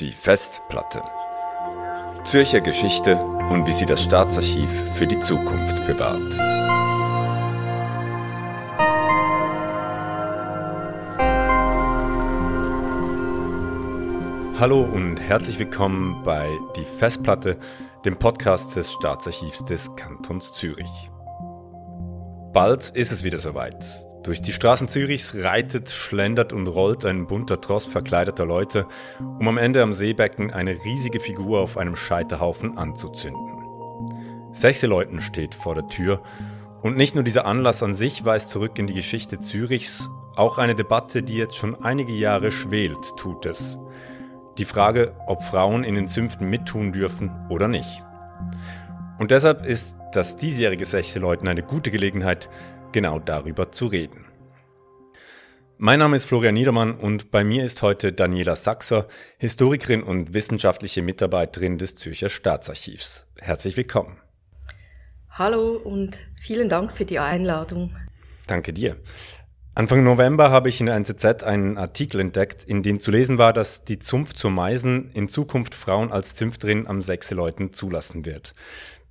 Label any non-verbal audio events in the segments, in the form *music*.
Die Festplatte. Zürcher Geschichte und wie sie das Staatsarchiv für die Zukunft bewahrt. Hallo und herzlich willkommen bei Die Festplatte, dem Podcast des Staatsarchivs des Kantons Zürich. Bald ist es wieder soweit. Durch die Straßen Zürichs reitet, schlendert und rollt ein bunter Tross verkleideter Leute, um am Ende am Seebecken eine riesige Figur auf einem Scheiterhaufen anzuzünden. Sechseleuten steht vor der Tür und nicht nur dieser Anlass an sich weist zurück in die Geschichte Zürichs, auch eine Debatte, die jetzt schon einige Jahre schwelt, tut es. Die Frage, ob Frauen in den Zünften mittun dürfen oder nicht. Und deshalb ist das diesjährige Sechseleuten eine gute Gelegenheit, genau darüber zu reden. Mein Name ist Florian Niedermann und bei mir ist heute Daniela Sachser, Historikerin und wissenschaftliche Mitarbeiterin des Zürcher Staatsarchivs. Herzlich willkommen. Hallo und vielen Dank für die Einladung. Danke dir. Anfang November habe ich in der NZZ einen Artikel entdeckt, in dem zu lesen war, dass die Zunft zur Meisen in Zukunft Frauen als Zünfterin am Sechseleuten zulassen wird.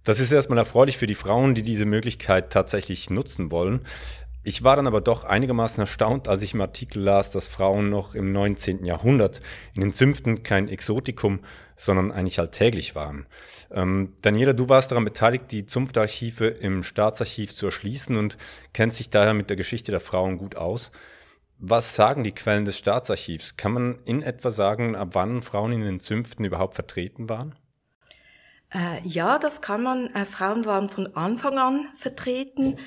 Das ist erstmal erfreulich für die Frauen, die diese Möglichkeit tatsächlich nutzen wollen. Ich war dann aber doch einigermaßen erstaunt, als ich im Artikel las, dass Frauen noch im 19. Jahrhundert in den Zünften kein Exotikum, sondern eigentlich alltäglich waren. Ähm, Daniela, du warst daran beteiligt, die Zunftarchive im Staatsarchiv zu erschließen und kennst dich daher mit der Geschichte der Frauen gut aus. Was sagen die Quellen des Staatsarchivs? Kann man in etwa sagen, ab wann Frauen in den Zünften überhaupt vertreten waren? Äh, ja, das kann man. Äh, Frauen waren von Anfang an vertreten.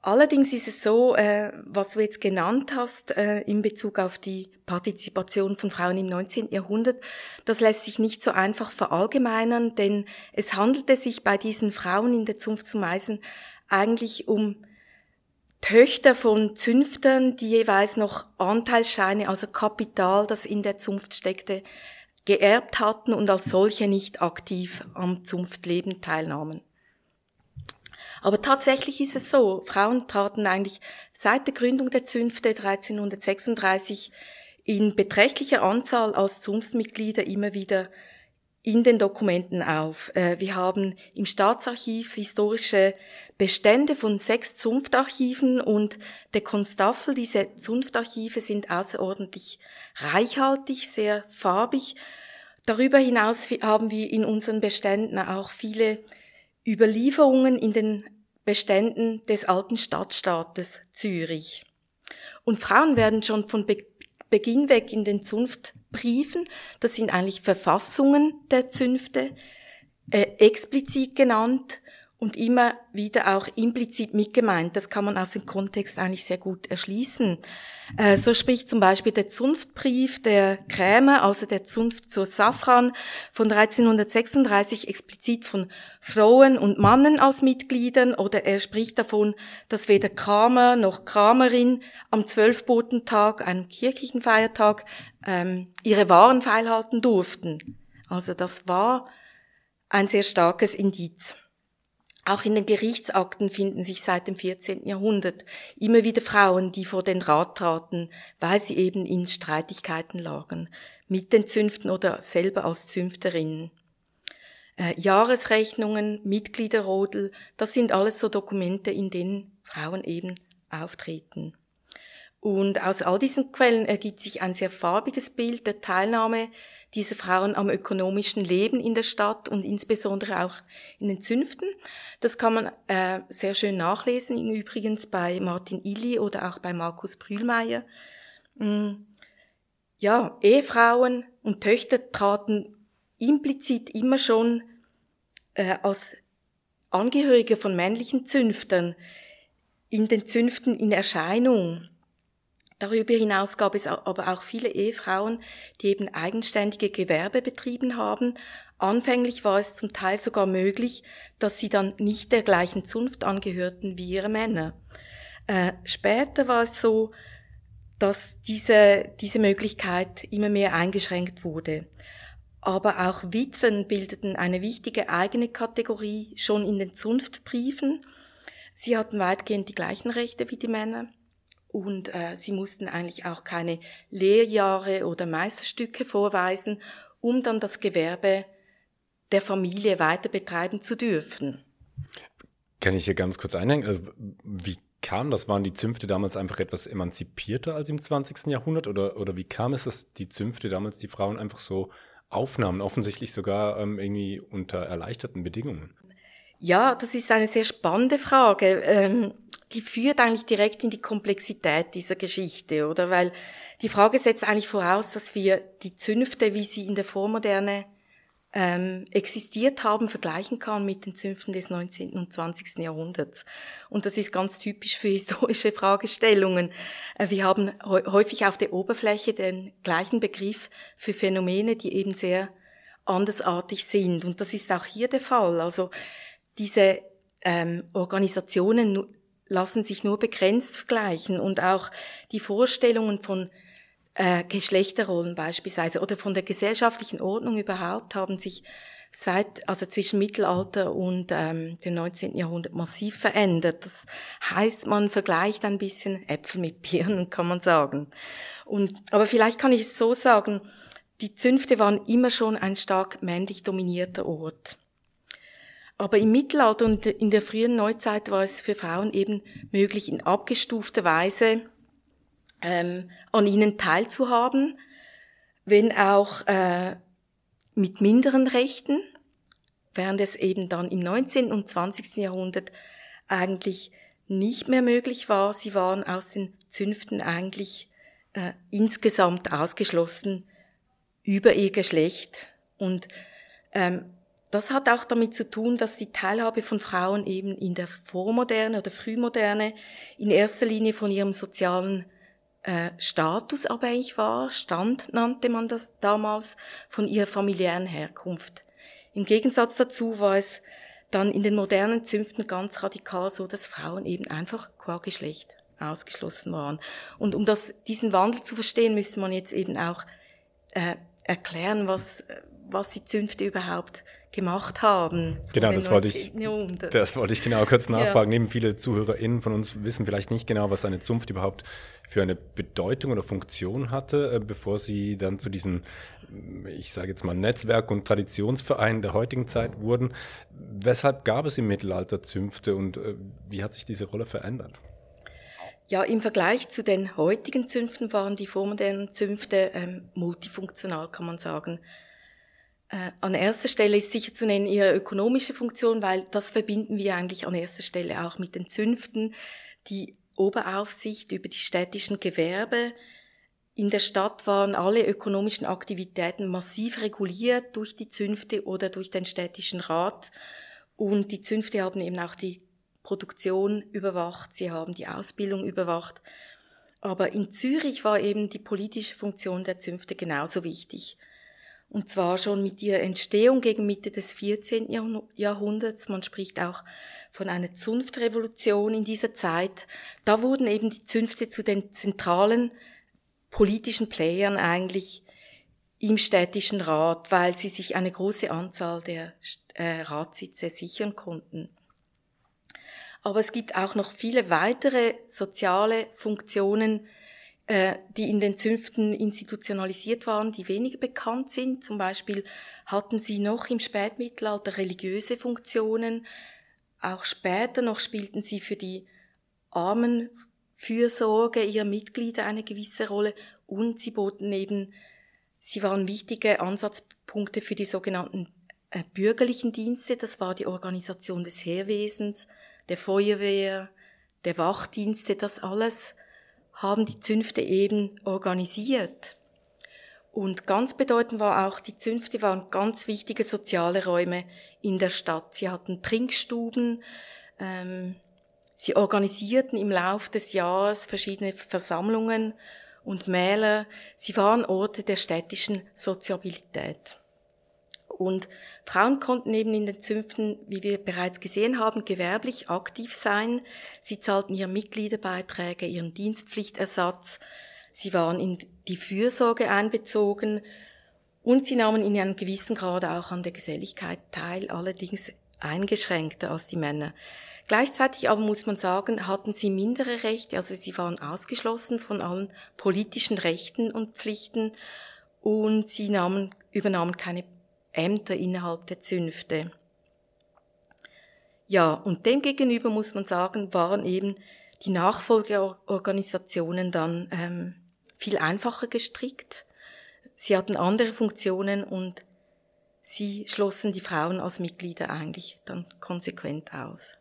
Allerdings ist es so, äh, was du jetzt genannt hast äh, in Bezug auf die Partizipation von Frauen im 19. Jahrhundert, das lässt sich nicht so einfach verallgemeinern, denn es handelte sich bei diesen Frauen in der Zunft zu Meisen eigentlich um Töchter von Zünftern, die jeweils noch Anteilsscheine, also Kapital, das in der Zunft steckte, geerbt hatten und als solche nicht aktiv am Zunftleben teilnahmen. Aber tatsächlich ist es so, Frauen traten eigentlich seit der Gründung der Zünfte 1336 in beträchtlicher Anzahl als Zunftmitglieder immer wieder in den Dokumenten auf. Äh, wir haben im Staatsarchiv historische Bestände von sechs Zunftarchiven und der Konstaffel, diese Zunftarchive sind außerordentlich reichhaltig, sehr farbig. Darüber hinaus haben wir in unseren Beständen auch viele Überlieferungen in den Beständen des alten Stadtstaates Zürich. Und Frauen werden schon von Beginn weg in den Zunftbriefen, das sind eigentlich Verfassungen der Zünfte, äh, explizit genannt und immer wieder auch implizit mitgemeint. Das kann man aus dem Kontext eigentlich sehr gut erschließen. Äh, so spricht zum Beispiel der Zunftbrief der Krämer, also der Zunft zur Safran von 1336 explizit von Frauen und Mannen als Mitgliedern oder er spricht davon, dass weder Kramer noch Kramerin am Zwölfbotentag, einem kirchlichen Feiertag, ähm, ihre Waren feilhalten durften. Also das war ein sehr starkes Indiz. Auch in den Gerichtsakten finden sich seit dem 14. Jahrhundert immer wieder Frauen, die vor den Rat traten, weil sie eben in Streitigkeiten lagen, mit den Zünften oder selber als Zünfterinnen. Äh, Jahresrechnungen, Mitgliederrodel, das sind alles so Dokumente, in denen Frauen eben auftreten. Und aus all diesen Quellen ergibt sich ein sehr farbiges Bild der Teilnahme diese Frauen am ökonomischen Leben in der Stadt und insbesondere auch in den Zünften. Das kann man äh, sehr schön nachlesen, übrigens bei Martin Illy oder auch bei Markus Brühlmeier. Mm. Ja, Ehefrauen und Töchter traten implizit immer schon äh, als Angehörige von männlichen Zünftern in den Zünften in Erscheinung. Darüber hinaus gab es aber auch viele Ehefrauen, die eben eigenständige Gewerbe betrieben haben. Anfänglich war es zum Teil sogar möglich, dass sie dann nicht der gleichen Zunft angehörten wie ihre Männer. Äh, später war es so, dass diese, diese Möglichkeit immer mehr eingeschränkt wurde. Aber auch Witwen bildeten eine wichtige eigene Kategorie schon in den Zunftbriefen. Sie hatten weitgehend die gleichen Rechte wie die Männer. Und äh, sie mussten eigentlich auch keine Lehrjahre oder Meisterstücke vorweisen, um dann das Gewerbe der Familie weiter betreiben zu dürfen. Kann ich hier ganz kurz einhängen? Also, wie kam das? Waren die Zünfte damals einfach etwas emanzipierter als im 20. Jahrhundert? Oder, oder wie kam es, dass die Zünfte damals die Frauen einfach so aufnahmen, offensichtlich sogar ähm, irgendwie unter erleichterten Bedingungen? Ja, das ist eine sehr spannende Frage. Ähm, die führt eigentlich direkt in die Komplexität dieser Geschichte, oder? Weil die Frage setzt eigentlich voraus, dass wir die Zünfte, wie sie in der Vormoderne ähm, existiert haben, vergleichen kann mit den Zünften des 19. und 20. Jahrhunderts. Und das ist ganz typisch für historische Fragestellungen. Äh, wir haben häufig auf der Oberfläche den gleichen Begriff für Phänomene, die eben sehr andersartig sind. Und das ist auch hier der Fall. Also diese ähm, Organisationen lassen sich nur begrenzt vergleichen und auch die Vorstellungen von äh, Geschlechterrollen beispielsweise oder von der gesellschaftlichen Ordnung überhaupt haben sich seit, also zwischen Mittelalter und ähm, dem 19. Jahrhundert massiv verändert. Das heißt, man vergleicht ein bisschen Äpfel mit Birnen, *laughs* kann man sagen. Und, aber vielleicht kann ich es so sagen, die Zünfte waren immer schon ein stark männlich dominierter Ort. Aber im Mittelalter und in der frühen Neuzeit war es für Frauen eben möglich, in abgestufter Weise ähm, an ihnen teilzuhaben, wenn auch äh, mit minderen Rechten, während es eben dann im 19. und 20. Jahrhundert eigentlich nicht mehr möglich war. Sie waren aus den Zünften eigentlich äh, insgesamt ausgeschlossen über ihr Geschlecht. Und ähm, das hat auch damit zu tun, dass die Teilhabe von Frauen eben in der Vormoderne oder Frühmoderne in erster Linie von ihrem sozialen äh, Status abhängig war, Stand nannte man das damals, von ihrer familiären Herkunft. Im Gegensatz dazu war es dann in den modernen Zünften ganz radikal so, dass Frauen eben einfach qua Geschlecht ausgeschlossen waren. Und um das, diesen Wandel zu verstehen, müsste man jetzt eben auch äh, erklären, was, was die Zünfte überhaupt gemacht haben. Genau, das wollte, ich, das wollte ich genau kurz nachfragen. Ja. Neben viele ZuhörerInnen von uns wissen vielleicht nicht genau, was eine Zunft überhaupt für eine Bedeutung oder Funktion hatte, äh, bevor sie dann zu diesem, ich sage jetzt mal, Netzwerk und Traditionsverein der heutigen Zeit wurden. Weshalb gab es im Mittelalter Zünfte und äh, wie hat sich diese Rolle verändert? Ja, im Vergleich zu den heutigen Zünften waren die vormodernen Zünfte ähm, multifunktional, kann man sagen. Äh, an erster Stelle ist sicher zu nennen ihre ökonomische Funktion, weil das verbinden wir eigentlich an erster Stelle auch mit den Zünften, die Oberaufsicht über die städtischen Gewerbe. In der Stadt waren alle ökonomischen Aktivitäten massiv reguliert durch die Zünfte oder durch den städtischen Rat. Und die Zünfte haben eben auch die Produktion überwacht, sie haben die Ausbildung überwacht. Aber in Zürich war eben die politische Funktion der Zünfte genauso wichtig. Und zwar schon mit ihrer Entstehung gegen Mitte des 14. Jahrhunderts. Man spricht auch von einer Zunftrevolution in dieser Zeit. Da wurden eben die Zünfte zu den zentralen politischen Playern eigentlich im städtischen Rat, weil sie sich eine große Anzahl der äh, Ratssitze sichern konnten. Aber es gibt auch noch viele weitere soziale Funktionen, die in den Zünften institutionalisiert waren, die weniger bekannt sind. Zum Beispiel hatten sie noch im Spätmittelalter religiöse Funktionen. Auch später noch spielten sie für die Armenfürsorge ihrer Mitglieder eine gewisse Rolle und sie boten eben, sie waren wichtige Ansatzpunkte für die sogenannten äh, bürgerlichen Dienste. Das war die Organisation des Heerwesens, der Feuerwehr, der Wachdienste, das alles haben die Zünfte eben organisiert. Und ganz bedeutend war auch, die Zünfte waren ganz wichtige soziale Räume in der Stadt. Sie hatten Trinkstuben, ähm, sie organisierten im Lauf des Jahres verschiedene Versammlungen und Mäler. Sie waren Orte der städtischen Soziabilität. Und Frauen konnten eben in den Zünften, wie wir bereits gesehen haben, gewerblich aktiv sein. Sie zahlten ihre Mitgliederbeiträge, ihren Dienstpflichtersatz. Sie waren in die Fürsorge einbezogen und sie nahmen in einem gewissen Grad auch an der Geselligkeit teil, allerdings eingeschränkter als die Männer. Gleichzeitig aber muss man sagen, hatten sie mindere Rechte, also sie waren ausgeschlossen von allen politischen Rechten und Pflichten und sie nahmen, übernahmen keine Ämter innerhalb der Zünfte. Ja, und demgegenüber muss man sagen, waren eben die Nachfolgeorganisationen dann ähm, viel einfacher gestrickt. Sie hatten andere Funktionen und sie schlossen die Frauen als Mitglieder eigentlich dann konsequent aus.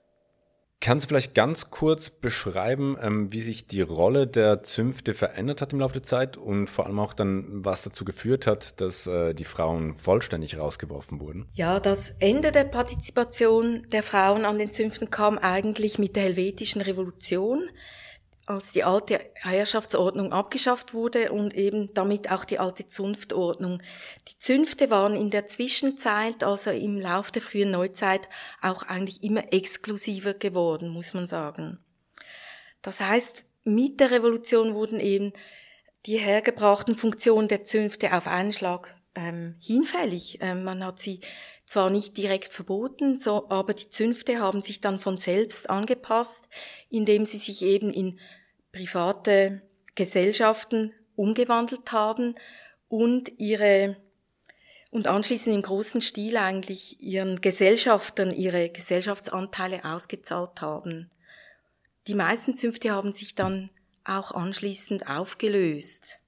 Kannst du vielleicht ganz kurz beschreiben, ähm, wie sich die Rolle der Zünfte verändert hat im Laufe der Zeit und vor allem auch dann, was dazu geführt hat, dass äh, die Frauen vollständig rausgeworfen wurden? Ja, das Ende der Partizipation der Frauen an den Zünften kam eigentlich mit der Helvetischen Revolution als die alte Herrschaftsordnung abgeschafft wurde und eben damit auch die alte Zunftordnung. Die Zünfte waren in der Zwischenzeit, also im Lauf der frühen Neuzeit, auch eigentlich immer exklusiver geworden, muss man sagen. Das heißt, mit der Revolution wurden eben die hergebrachten Funktionen der Zünfte auf einen Schlag ähm, hinfällig. Ähm, man hat sie zwar nicht direkt verboten, so, aber die Zünfte haben sich dann von selbst angepasst, indem sie sich eben in private Gesellschaften umgewandelt haben und ihre und anschließend im großen Stil eigentlich ihren Gesellschaftern ihre Gesellschaftsanteile ausgezahlt haben. Die meisten Zünfte haben sich dann auch anschließend aufgelöst.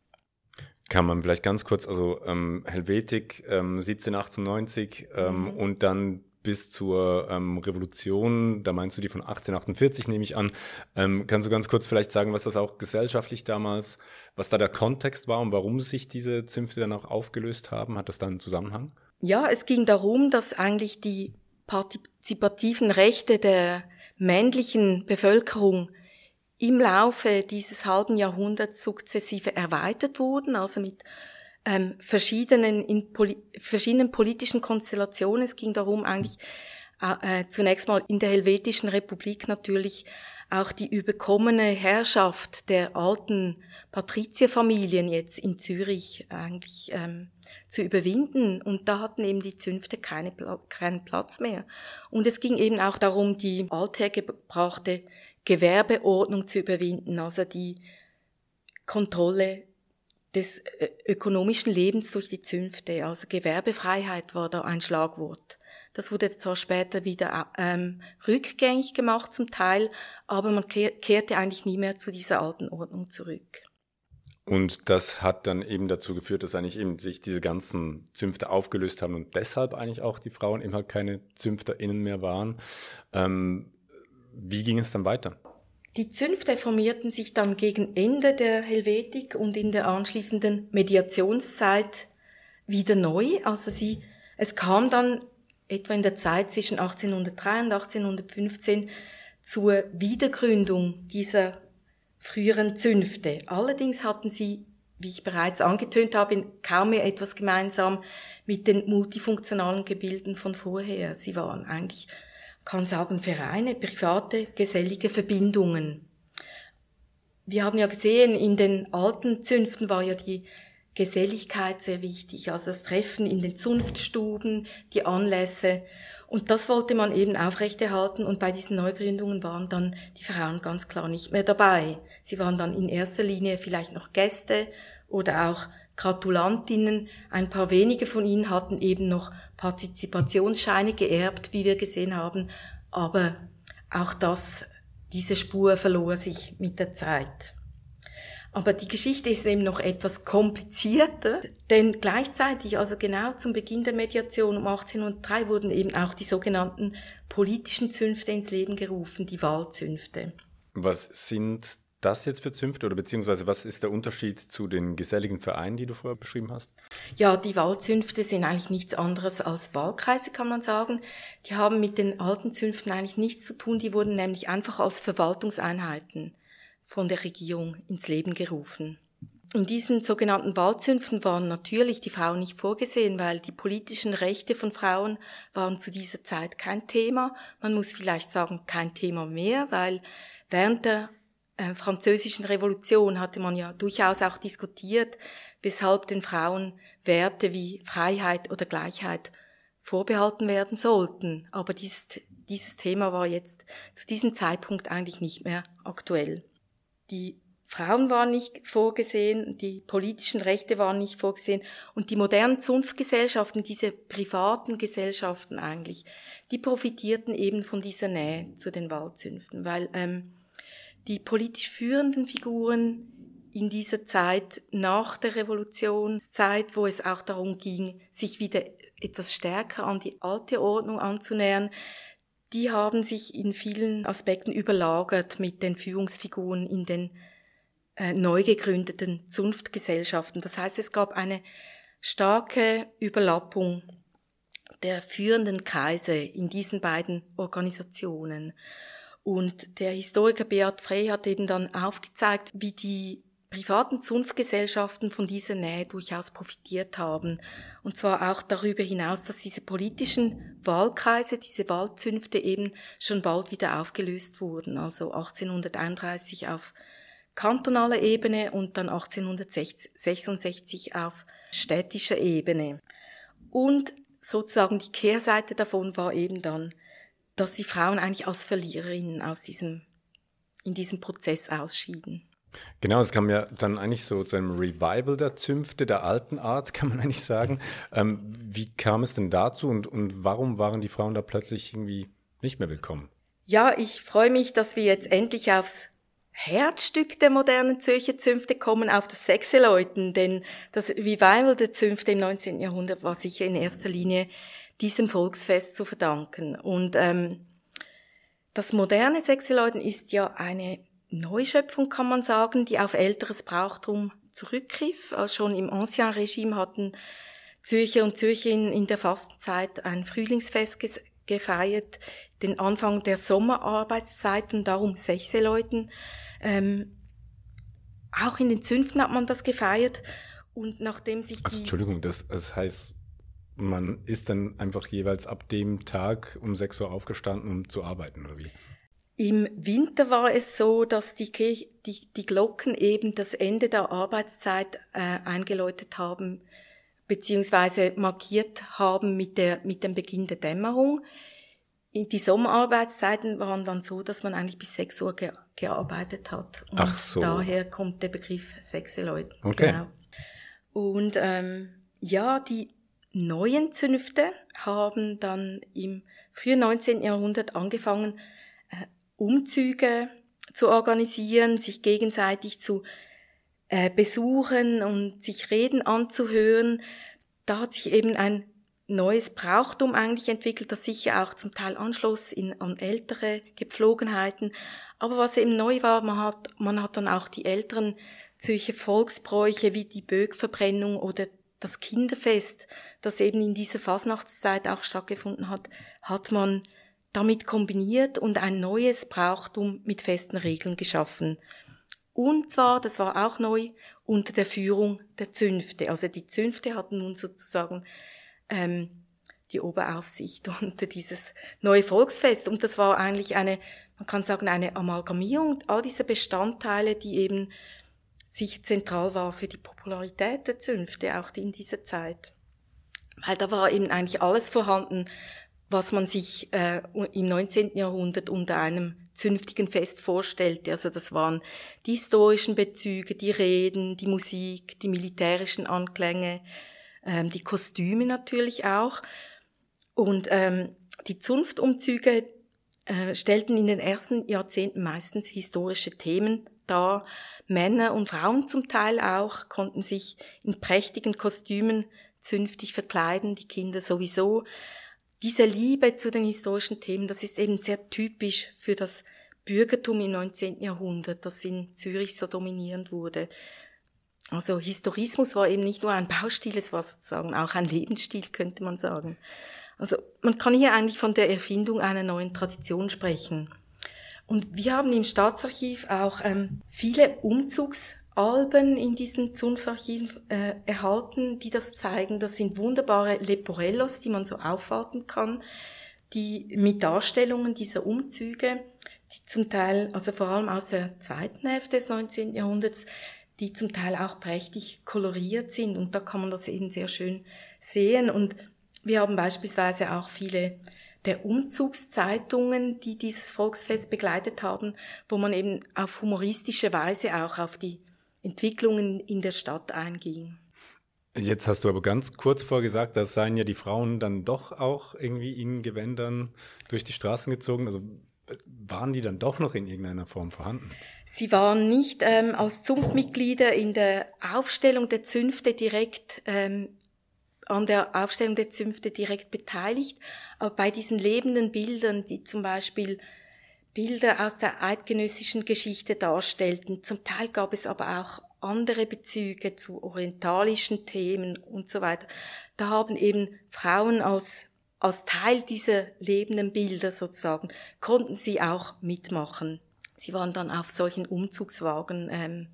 Kann man vielleicht ganz kurz, also ähm, Helvetik ähm, 1798 ähm, mhm. und dann bis zur ähm, Revolution, da meinst du die von 1848, nehme ich an. Ähm, kannst du ganz kurz vielleicht sagen, was das auch gesellschaftlich damals, was da der Kontext war und warum sich diese Zünfte dann auch aufgelöst haben? Hat das da einen Zusammenhang? Ja, es ging darum, dass eigentlich die partizipativen Rechte der männlichen Bevölkerung im Laufe dieses halben Jahrhunderts sukzessive erweitert wurden, also mit ähm, verschiedenen, in poli verschiedenen politischen Konstellationen. Es ging darum, eigentlich äh, äh, zunächst mal in der Helvetischen Republik natürlich auch die überkommene Herrschaft der alten Patrizierfamilien jetzt in Zürich eigentlich ähm, zu überwinden. Und da hatten eben die Zünfte keine, keinen Platz mehr. Und es ging eben auch darum, die althergebrachte Gewerbeordnung zu überwinden, also die Kontrolle des äh, ökonomischen Lebens durch die Zünfte. Also Gewerbefreiheit war da ein Schlagwort. Das wurde zwar später wieder ähm, rückgängig gemacht zum Teil, aber man kehrte eigentlich nie mehr zu dieser alten Ordnung zurück. Und das hat dann eben dazu geführt, dass eigentlich eben sich diese ganzen Zünfte aufgelöst haben und deshalb eigentlich auch die Frauen immer keine ZünfterInnen mehr waren. Ähm, wie ging es dann weiter? Die Zünfte formierten sich dann gegen Ende der Helvetik und in der anschließenden Mediationszeit wieder neu. Also sie, es kam dann etwa in der Zeit zwischen 1803 und 1815 zur Wiedergründung dieser früheren Zünfte. Allerdings hatten sie, wie ich bereits angetönt habe, kaum mehr etwas gemeinsam mit den multifunktionalen Gebilden von vorher. Sie waren eigentlich kann sagen Vereine, private, gesellige Verbindungen. Wir haben ja gesehen, in den alten Zünften war ja die Geselligkeit sehr wichtig, also das Treffen in den Zunftstuben, die Anlässe. Und das wollte man eben aufrechterhalten und bei diesen Neugründungen waren dann die Frauen ganz klar nicht mehr dabei. Sie waren dann in erster Linie vielleicht noch Gäste oder auch Gratulantinnen. Ein paar wenige von ihnen hatten eben noch Partizipationsscheine geerbt, wie wir gesehen haben, aber auch das, diese Spur verlor sich mit der Zeit. Aber die Geschichte ist eben noch etwas komplizierter, denn gleichzeitig, also genau zum Beginn der Mediation um 1803, wurden eben auch die sogenannten politischen Zünfte ins Leben gerufen, die Wahlzünfte. Was sind das jetzt für Zünfte oder beziehungsweise was ist der Unterschied zu den geselligen Vereinen, die du vorher beschrieben hast? Ja, die Wahlzünfte sind eigentlich nichts anderes als Wahlkreise, kann man sagen. Die haben mit den alten Zünften eigentlich nichts zu tun. Die wurden nämlich einfach als Verwaltungseinheiten von der Regierung ins Leben gerufen. In diesen sogenannten Wahlzünften waren natürlich die Frauen nicht vorgesehen, weil die politischen Rechte von Frauen waren zu dieser Zeit kein Thema. Man muss vielleicht sagen, kein Thema mehr, weil während der äh, französischen Revolution hatte man ja durchaus auch diskutiert, weshalb den Frauen Werte wie Freiheit oder Gleichheit vorbehalten werden sollten. Aber dieses, dieses Thema war jetzt zu diesem Zeitpunkt eigentlich nicht mehr aktuell. Die Frauen waren nicht vorgesehen, die politischen Rechte waren nicht vorgesehen und die modernen Zunftgesellschaften, diese privaten Gesellschaften eigentlich, die profitierten eben von dieser Nähe zu den Waldzünften, weil ähm, die politisch führenden Figuren in dieser Zeit nach der Revolutionszeit, wo es auch darum ging, sich wieder etwas stärker an die alte Ordnung anzunähern, die haben sich in vielen Aspekten überlagert mit den Führungsfiguren in den äh, neu gegründeten Zunftgesellschaften. Das heißt, es gab eine starke Überlappung der führenden Kreise in diesen beiden Organisationen. Und der Historiker Beat Frey hat eben dann aufgezeigt, wie die privaten Zunftgesellschaften von dieser Nähe durchaus profitiert haben. Und zwar auch darüber hinaus, dass diese politischen Wahlkreise, diese Wahlzünfte eben schon bald wieder aufgelöst wurden. Also 1831 auf kantonaler Ebene und dann 1866 auf städtischer Ebene. Und sozusagen die Kehrseite davon war eben dann, dass die Frauen eigentlich als Verliererinnen aus diesem, in diesem Prozess ausschieden. Genau, es kam ja dann eigentlich so zu einem Revival der Zünfte der alten Art, *laughs* kann man eigentlich sagen. Ähm, wie kam es denn dazu und, und warum waren die Frauen da plötzlich irgendwie nicht mehr willkommen? Ja, ich freue mich, dass wir jetzt endlich aufs Herzstück der modernen Zürcher Zünfte kommen auf das Sechseläuten, denn das Revival der Zünfte im 19. Jahrhundert war sicher in erster Linie diesem Volksfest zu verdanken. Und ähm, das moderne Sechseläuten ist ja eine Neuschöpfung, kann man sagen, die auf älteres Brauchtum zurückgriff. Also schon im Ancien Regime hatten Zürcher und Zürcherinnen in der Fastenzeit ein Frühlingsfest gefeiert, den Anfang der Sommerarbeitszeiten, darum Sechseläuten. Ähm, auch in den Zünften hat man das gefeiert. Und nachdem sich also, Entschuldigung, das, das heißt, man ist dann einfach jeweils ab dem Tag um 6 Uhr aufgestanden, um zu arbeiten, oder wie? Im Winter war es so, dass die, die, die Glocken eben das Ende der Arbeitszeit äh, eingeläutet haben, beziehungsweise markiert haben mit, der, mit dem Beginn der Dämmerung. Die Sommerarbeitszeiten waren dann so, dass man eigentlich bis 6 Uhr ge gearbeitet hat. Und Ach so. daher kommt der Begriff sechse Leute. Okay. Genau. Und ähm, ja, die neuen Zünfte haben dann im frühen 19. Jahrhundert angefangen, äh, Umzüge zu organisieren, sich gegenseitig zu äh, besuchen und sich Reden anzuhören. Da hat sich eben ein neues Brauchtum eigentlich entwickelt, das sicher auch zum Teil anschloss in, an ältere Gepflogenheiten. Aber was eben neu war, man hat, man hat dann auch die älteren solche Volksbräuche wie die Bögverbrennung oder das Kinderfest, das eben in dieser Fasnachtszeit auch stattgefunden hat, hat man damit kombiniert und ein neues Brauchtum mit festen Regeln geschaffen. Und zwar, das war auch neu, unter der Führung der Zünfte. Also die Zünfte hatten nun sozusagen ähm, die Oberaufsicht *laughs* unter dieses neue Volksfest. Und das war eigentlich eine, man kann sagen, eine Amalgamierung all dieser Bestandteile, die eben sich zentral war für die Popularität der Zünfte, auch in dieser Zeit. Weil da war eben eigentlich alles vorhanden, was man sich äh, im 19. Jahrhundert unter einem zünftigen Fest vorstellte. Also das waren die historischen Bezüge, die Reden, die Musik, die militärischen Anklänge, ähm, die Kostüme natürlich auch. Und ähm, die Zunftumzüge äh, stellten in den ersten Jahrzehnten meistens historische Themen dar. Männer und Frauen zum Teil auch konnten sich in prächtigen Kostümen zünftig verkleiden, die Kinder sowieso. Diese Liebe zu den historischen Themen, das ist eben sehr typisch für das Bürgertum im 19. Jahrhundert, das in Zürich so dominierend wurde. Also Historismus war eben nicht nur ein Baustil, es war sozusagen auch ein Lebensstil, könnte man sagen. Also man kann hier eigentlich von der Erfindung einer neuen Tradition sprechen. Und wir haben im Staatsarchiv auch ähm, viele Umzugsalben in diesen Zunftarchiven äh, erhalten, die das zeigen. Das sind wunderbare Leporellos, die man so aufwarten kann, die mit Darstellungen dieser Umzüge, die zum Teil, also vor allem aus der zweiten Hälfte des 19. Jahrhunderts, die zum Teil auch prächtig koloriert sind und da kann man das eben sehr schön sehen und Wir haben beispielsweise auch viele der Umzugszeitungen, die dieses Volksfest begleitet haben, wo man eben auf humoristische Weise auch auf die Entwicklungen in der Stadt einging. Jetzt hast du aber ganz kurz vorgesagt, dass seien ja die Frauen dann doch auch irgendwie in Gewändern durch die Straßen gezogen. Also waren die dann doch noch in irgendeiner Form vorhanden? Sie waren nicht ähm, als Zunftmitglieder in der Aufstellung der Zünfte direkt ähm, an der Aufstellung der Zünfte direkt beteiligt, aber bei diesen lebenden Bildern, die zum Beispiel Bilder aus der eidgenössischen Geschichte darstellten, zum Teil gab es aber auch andere Bezüge zu orientalischen Themen und so weiter. Da haben eben Frauen als, als Teil dieser lebenden Bilder sozusagen, konnten sie auch mitmachen. Sie waren dann auf solchen Umzugswagen ähm,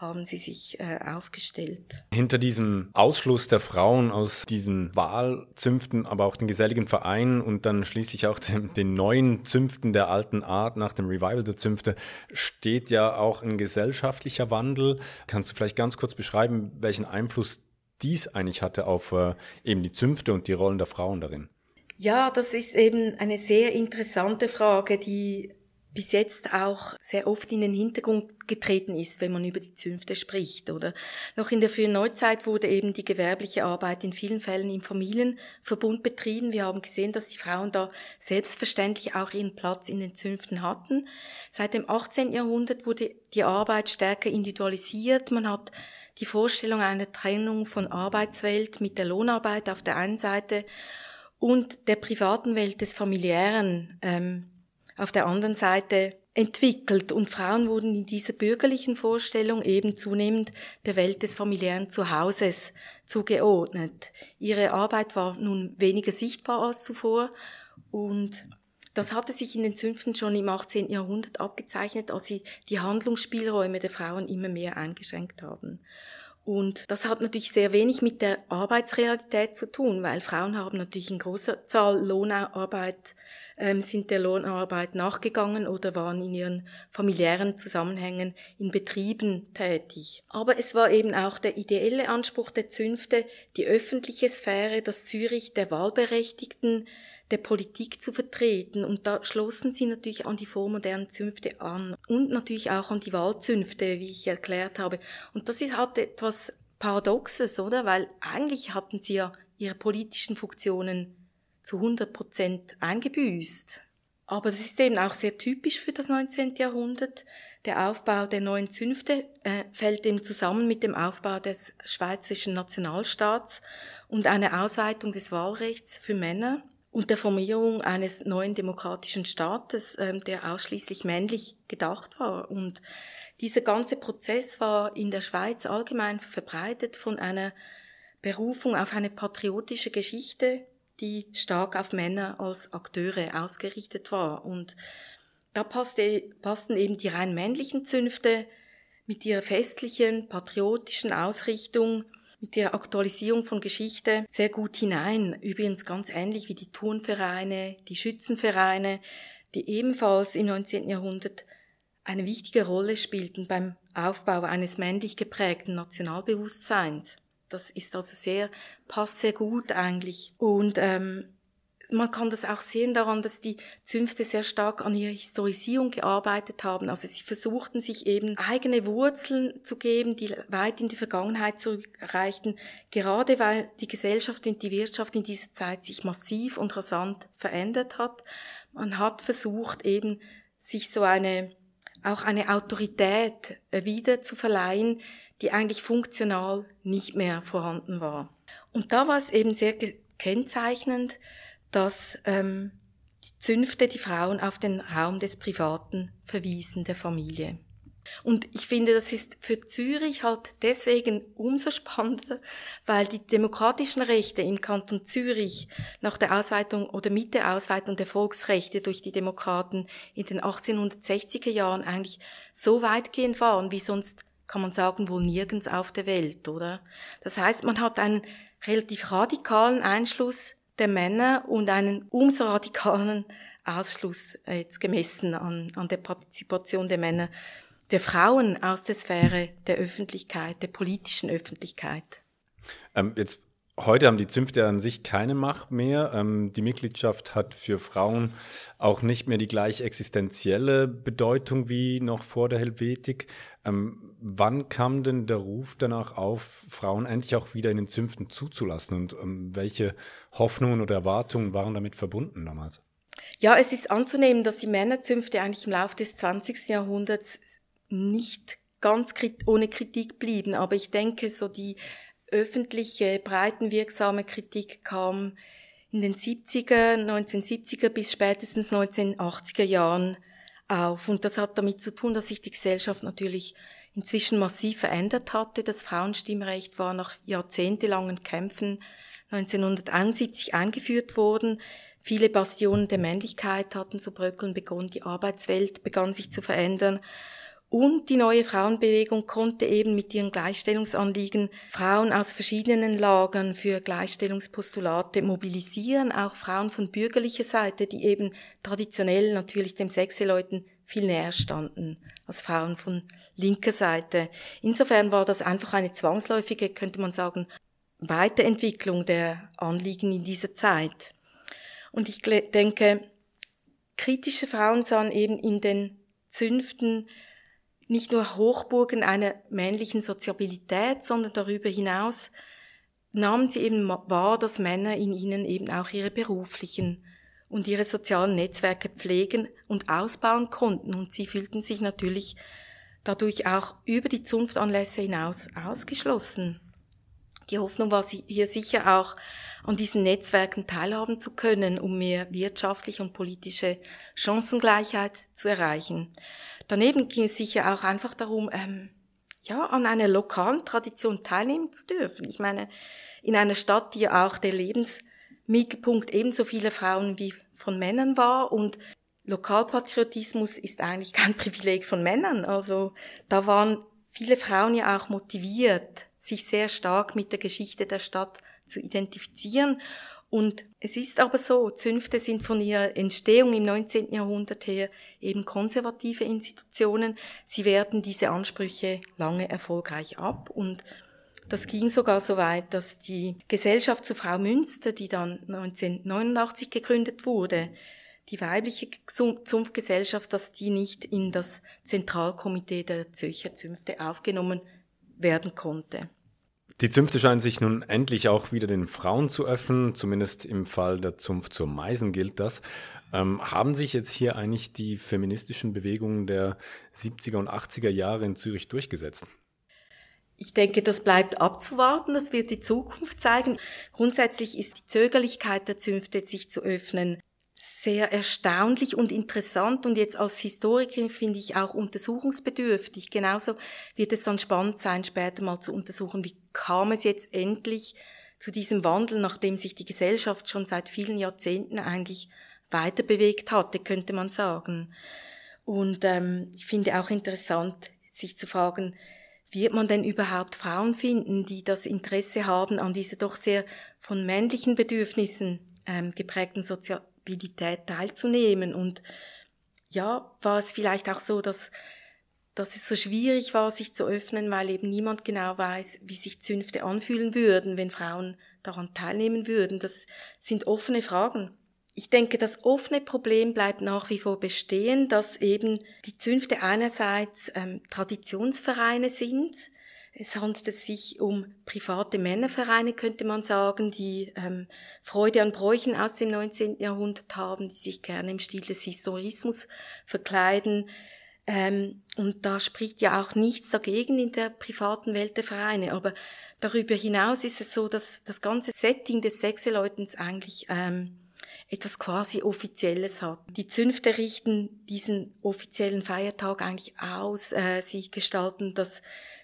haben sie sich äh, aufgestellt. Hinter diesem Ausschluss der Frauen aus diesen Wahlzünften, aber auch den geselligen Vereinen und dann schließlich auch dem, den neuen Zünften der alten Art nach dem Revival der Zünfte steht ja auch ein gesellschaftlicher Wandel. Kannst du vielleicht ganz kurz beschreiben, welchen Einfluss dies eigentlich hatte auf äh, eben die Zünfte und die Rollen der Frauen darin? Ja, das ist eben eine sehr interessante Frage, die bis jetzt auch sehr oft in den Hintergrund getreten ist, wenn man über die Zünfte spricht, oder? Noch in der frühen Neuzeit wurde eben die gewerbliche Arbeit in vielen Fällen im Familienverbund betrieben. Wir haben gesehen, dass die Frauen da selbstverständlich auch ihren Platz in den Zünften hatten. Seit dem 18. Jahrhundert wurde die Arbeit stärker individualisiert. Man hat die Vorstellung einer Trennung von Arbeitswelt mit der Lohnarbeit auf der einen Seite und der privaten Welt des familiären ähm, auf der anderen Seite entwickelt und Frauen wurden in dieser bürgerlichen Vorstellung eben zunehmend der Welt des familiären Zuhauses zugeordnet. Ihre Arbeit war nun weniger sichtbar als zuvor und das hatte sich in den Zünften schon im 18. Jahrhundert abgezeichnet, als sie die Handlungsspielräume der Frauen immer mehr eingeschränkt haben. Und das hat natürlich sehr wenig mit der Arbeitsrealität zu tun, weil Frauen haben natürlich in großer Zahl Lohnarbeit ähm, sind der Lohnarbeit nachgegangen oder waren in ihren familiären Zusammenhängen in Betrieben tätig. Aber es war eben auch der ideelle Anspruch der Zünfte, die öffentliche Sphäre, das Zürich der Wahlberechtigten, der Politik zu vertreten. Und da schlossen sie natürlich an die vormodernen Zünfte an und natürlich auch an die Wahlzünfte, wie ich erklärt habe. Und das hat etwas Paradoxes, oder? Weil eigentlich hatten sie ja ihre politischen Funktionen zu 100 Prozent eingebüßt. Aber das ist eben auch sehr typisch für das 19. Jahrhundert. Der Aufbau der neuen Zünfte äh, fällt eben zusammen mit dem Aufbau des schweizerischen Nationalstaats und einer Ausweitung des Wahlrechts für Männer und der Formierung eines neuen demokratischen Staates, äh, der ausschließlich männlich gedacht war. Und dieser ganze Prozess war in der Schweiz allgemein verbreitet von einer Berufung auf eine patriotische Geschichte, die stark auf Männer als Akteure ausgerichtet war. Und da passte, passten eben die rein männlichen Zünfte mit ihrer festlichen, patriotischen Ausrichtung, mit ihrer Aktualisierung von Geschichte sehr gut hinein. Übrigens ganz ähnlich wie die Turnvereine, die Schützenvereine, die ebenfalls im 19. Jahrhundert eine wichtige Rolle spielten beim Aufbau eines männlich geprägten Nationalbewusstseins. Das ist also sehr, passt sehr gut eigentlich. Und ähm, man kann das auch sehen daran, dass die Zünfte sehr stark an ihrer Historisierung gearbeitet haben. Also sie versuchten sich eben eigene Wurzeln zu geben, die weit in die Vergangenheit zurückreichten, gerade weil die Gesellschaft und die Wirtschaft in dieser Zeit sich massiv und rasant verändert hat. Man hat versucht eben, sich so eine, auch eine Autorität äh, wieder zu verleihen, die eigentlich funktional nicht mehr vorhanden war. Und da war es eben sehr kennzeichnend, dass ähm, die Zünfte die Frauen auf den Raum des Privaten verwiesen, der Familie. Und ich finde, das ist für Zürich halt deswegen umso *laughs* spannender, weil die demokratischen Rechte im Kanton Zürich nach der Ausweitung oder mit der Ausweitung der Volksrechte durch die Demokraten in den 1860er Jahren eigentlich so weitgehend waren, wie sonst kann man sagen, wohl nirgends auf der Welt, oder? Das heißt, man hat einen relativ radikalen Einschluss der Männer und einen umso radikalen Ausschluss äh, jetzt gemessen an, an der Partizipation der Männer, der Frauen aus der Sphäre der Öffentlichkeit, der politischen Öffentlichkeit. Ähm, jetzt Heute haben die Zünfte an sich keine Macht mehr. Ähm, die Mitgliedschaft hat für Frauen auch nicht mehr die gleich existenzielle Bedeutung wie noch vor der Helvetik. Ähm, wann kam denn der Ruf danach auf, Frauen endlich auch wieder in den Zünften zuzulassen? Und ähm, welche Hoffnungen oder Erwartungen waren damit verbunden damals? Ja, es ist anzunehmen, dass die Männerzünfte eigentlich im Laufe des 20. Jahrhunderts nicht ganz ohne Kritik blieben. Aber ich denke, so die öffentliche, breitenwirksame Kritik kam in den 70er, 1970er bis spätestens 1980er Jahren auf. Und das hat damit zu tun, dass sich die Gesellschaft natürlich inzwischen massiv verändert hatte. Das Frauenstimmrecht war nach jahrzehntelangen Kämpfen 1971 eingeführt worden. Viele Bastionen der Männlichkeit hatten zu bröckeln begonnen. Die Arbeitswelt begann sich zu verändern. Und die neue Frauenbewegung konnte eben mit ihren Gleichstellungsanliegen Frauen aus verschiedenen Lagern für Gleichstellungspostulate mobilisieren, auch Frauen von bürgerlicher Seite, die eben traditionell natürlich dem Sechseleuten viel näher standen als Frauen von linker Seite. Insofern war das einfach eine zwangsläufige, könnte man sagen, Weiterentwicklung der Anliegen in dieser Zeit. Und ich denke, kritische Frauen sahen eben in den Zünften nicht nur Hochburgen einer männlichen Soziabilität, sondern darüber hinaus nahmen sie eben wahr, dass Männer in ihnen eben auch ihre beruflichen und ihre sozialen Netzwerke pflegen und ausbauen konnten. Und sie fühlten sich natürlich dadurch auch über die Zunftanlässe hinaus ausgeschlossen. Die Hoffnung war hier sicher auch, an diesen Netzwerken teilhaben zu können, um mehr wirtschaftliche und politische Chancengleichheit zu erreichen. Daneben ging es sicher auch einfach darum, ähm, ja, an einer lokalen Tradition teilnehmen zu dürfen. Ich meine, in einer Stadt, die ja auch der Lebensmittelpunkt ebenso vieler Frauen wie von Männern war und Lokalpatriotismus ist eigentlich *laughs* kein Privileg von Männern. Also da waren viele Frauen ja auch motiviert, sich sehr stark mit der Geschichte der Stadt zu identifizieren. Und es ist aber so, Zünfte sind von ihrer Entstehung im 19. Jahrhundert her eben konservative Institutionen. Sie wehrten diese Ansprüche lange erfolgreich ab und das ging sogar so weit, dass die Gesellschaft zu Frau Münster, die dann 1989 gegründet wurde, die weibliche Zunftgesellschaft, dass die nicht in das Zentralkomitee der Zürcher Zünfte aufgenommen werden konnte. Die Zünfte scheinen sich nun endlich auch wieder den Frauen zu öffnen, zumindest im Fall der Zunft zur Meisen gilt das. Ähm, haben sich jetzt hier eigentlich die feministischen Bewegungen der 70er und 80er Jahre in Zürich durchgesetzt? Ich denke, das bleibt abzuwarten, das wird die Zukunft zeigen. Grundsätzlich ist die Zögerlichkeit der Zünfte, sich zu öffnen, sehr erstaunlich und interessant und jetzt als Historikerin finde ich auch untersuchungsbedürftig. Genauso wird es dann spannend sein, später mal zu untersuchen, wie kam es jetzt endlich zu diesem Wandel, nachdem sich die Gesellschaft schon seit vielen Jahrzehnten eigentlich weiter bewegt hatte, könnte man sagen. Und ähm, ich finde auch interessant, sich zu fragen, wird man denn überhaupt Frauen finden, die das Interesse haben an dieser doch sehr von männlichen Bedürfnissen ähm, geprägten Sozial Mobilität teilzunehmen. Und ja, war es vielleicht auch so, dass, dass es so schwierig war, sich zu öffnen, weil eben niemand genau weiß, wie sich Zünfte anfühlen würden, wenn Frauen daran teilnehmen würden. Das sind offene Fragen. Ich denke, das offene Problem bleibt nach wie vor bestehen, dass eben die Zünfte einerseits ähm, Traditionsvereine sind, es handelt sich um private Männervereine, könnte man sagen, die ähm, Freude an Bräuchen aus dem 19. Jahrhundert haben, die sich gerne im Stil des Historismus verkleiden. Ähm, und da spricht ja auch nichts dagegen in der privaten Welt der Vereine. Aber darüber hinaus ist es so, dass das ganze Setting des Sechseleutens eigentlich ähm, etwas quasi Offizielles hat. Die Zünfte richten diesen offiziellen Feiertag eigentlich aus. Äh, sie gestalten das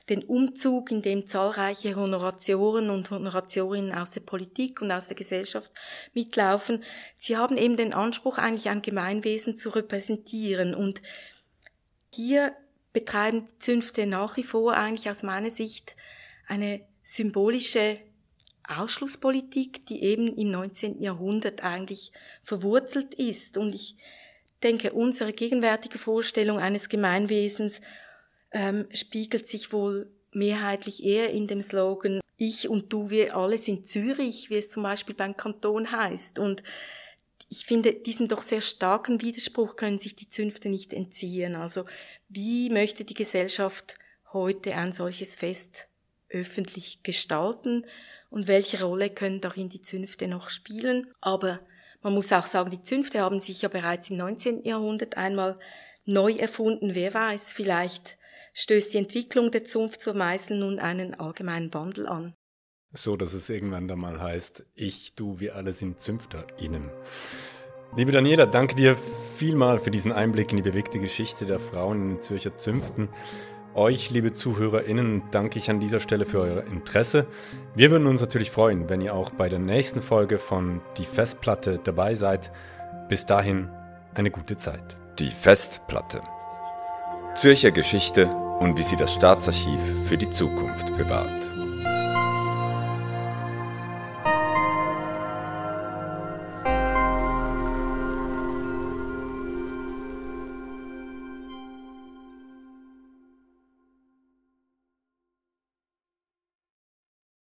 den Umzug, in dem zahlreiche Honoratioren und Honoratorinnen aus der Politik und aus der Gesellschaft mitlaufen. Sie haben eben den Anspruch, eigentlich ein Gemeinwesen zu repräsentieren. Und hier betreiben die Zünfte nach wie vor eigentlich aus meiner Sicht eine symbolische Ausschlusspolitik, die eben im 19. Jahrhundert eigentlich verwurzelt ist. Und ich denke, unsere gegenwärtige Vorstellung eines Gemeinwesens ähm, spiegelt sich wohl mehrheitlich eher in dem Slogan ich und du, wir alle sind Zürich, wie es zum Beispiel beim Kanton heißt. Und ich finde, diesem doch sehr starken Widerspruch können sich die Zünfte nicht entziehen. Also wie möchte die Gesellschaft heute ein solches Fest öffentlich gestalten und welche Rolle können darin die Zünfte noch spielen? Aber man muss auch sagen, die Zünfte haben sich ja bereits im 19. Jahrhundert einmal neu erfunden. Wer weiß, vielleicht stößt die Entwicklung der Zunft zur Meißel nun einen allgemeinen Wandel an. So, dass es irgendwann dann mal heißt, ich, du, wir alle sind ZünfterInnen. Liebe Daniela, danke dir vielmal für diesen Einblick in die bewegte Geschichte der Frauen in den Zürcher Zünften. Euch, liebe ZuhörerInnen, danke ich an dieser Stelle für euer Interesse. Wir würden uns natürlich freuen, wenn ihr auch bei der nächsten Folge von Die Festplatte dabei seid. Bis dahin eine gute Zeit. Die Festplatte. Zürcher Geschichte und wie sie das Staatsarchiv für die Zukunft bewahrt.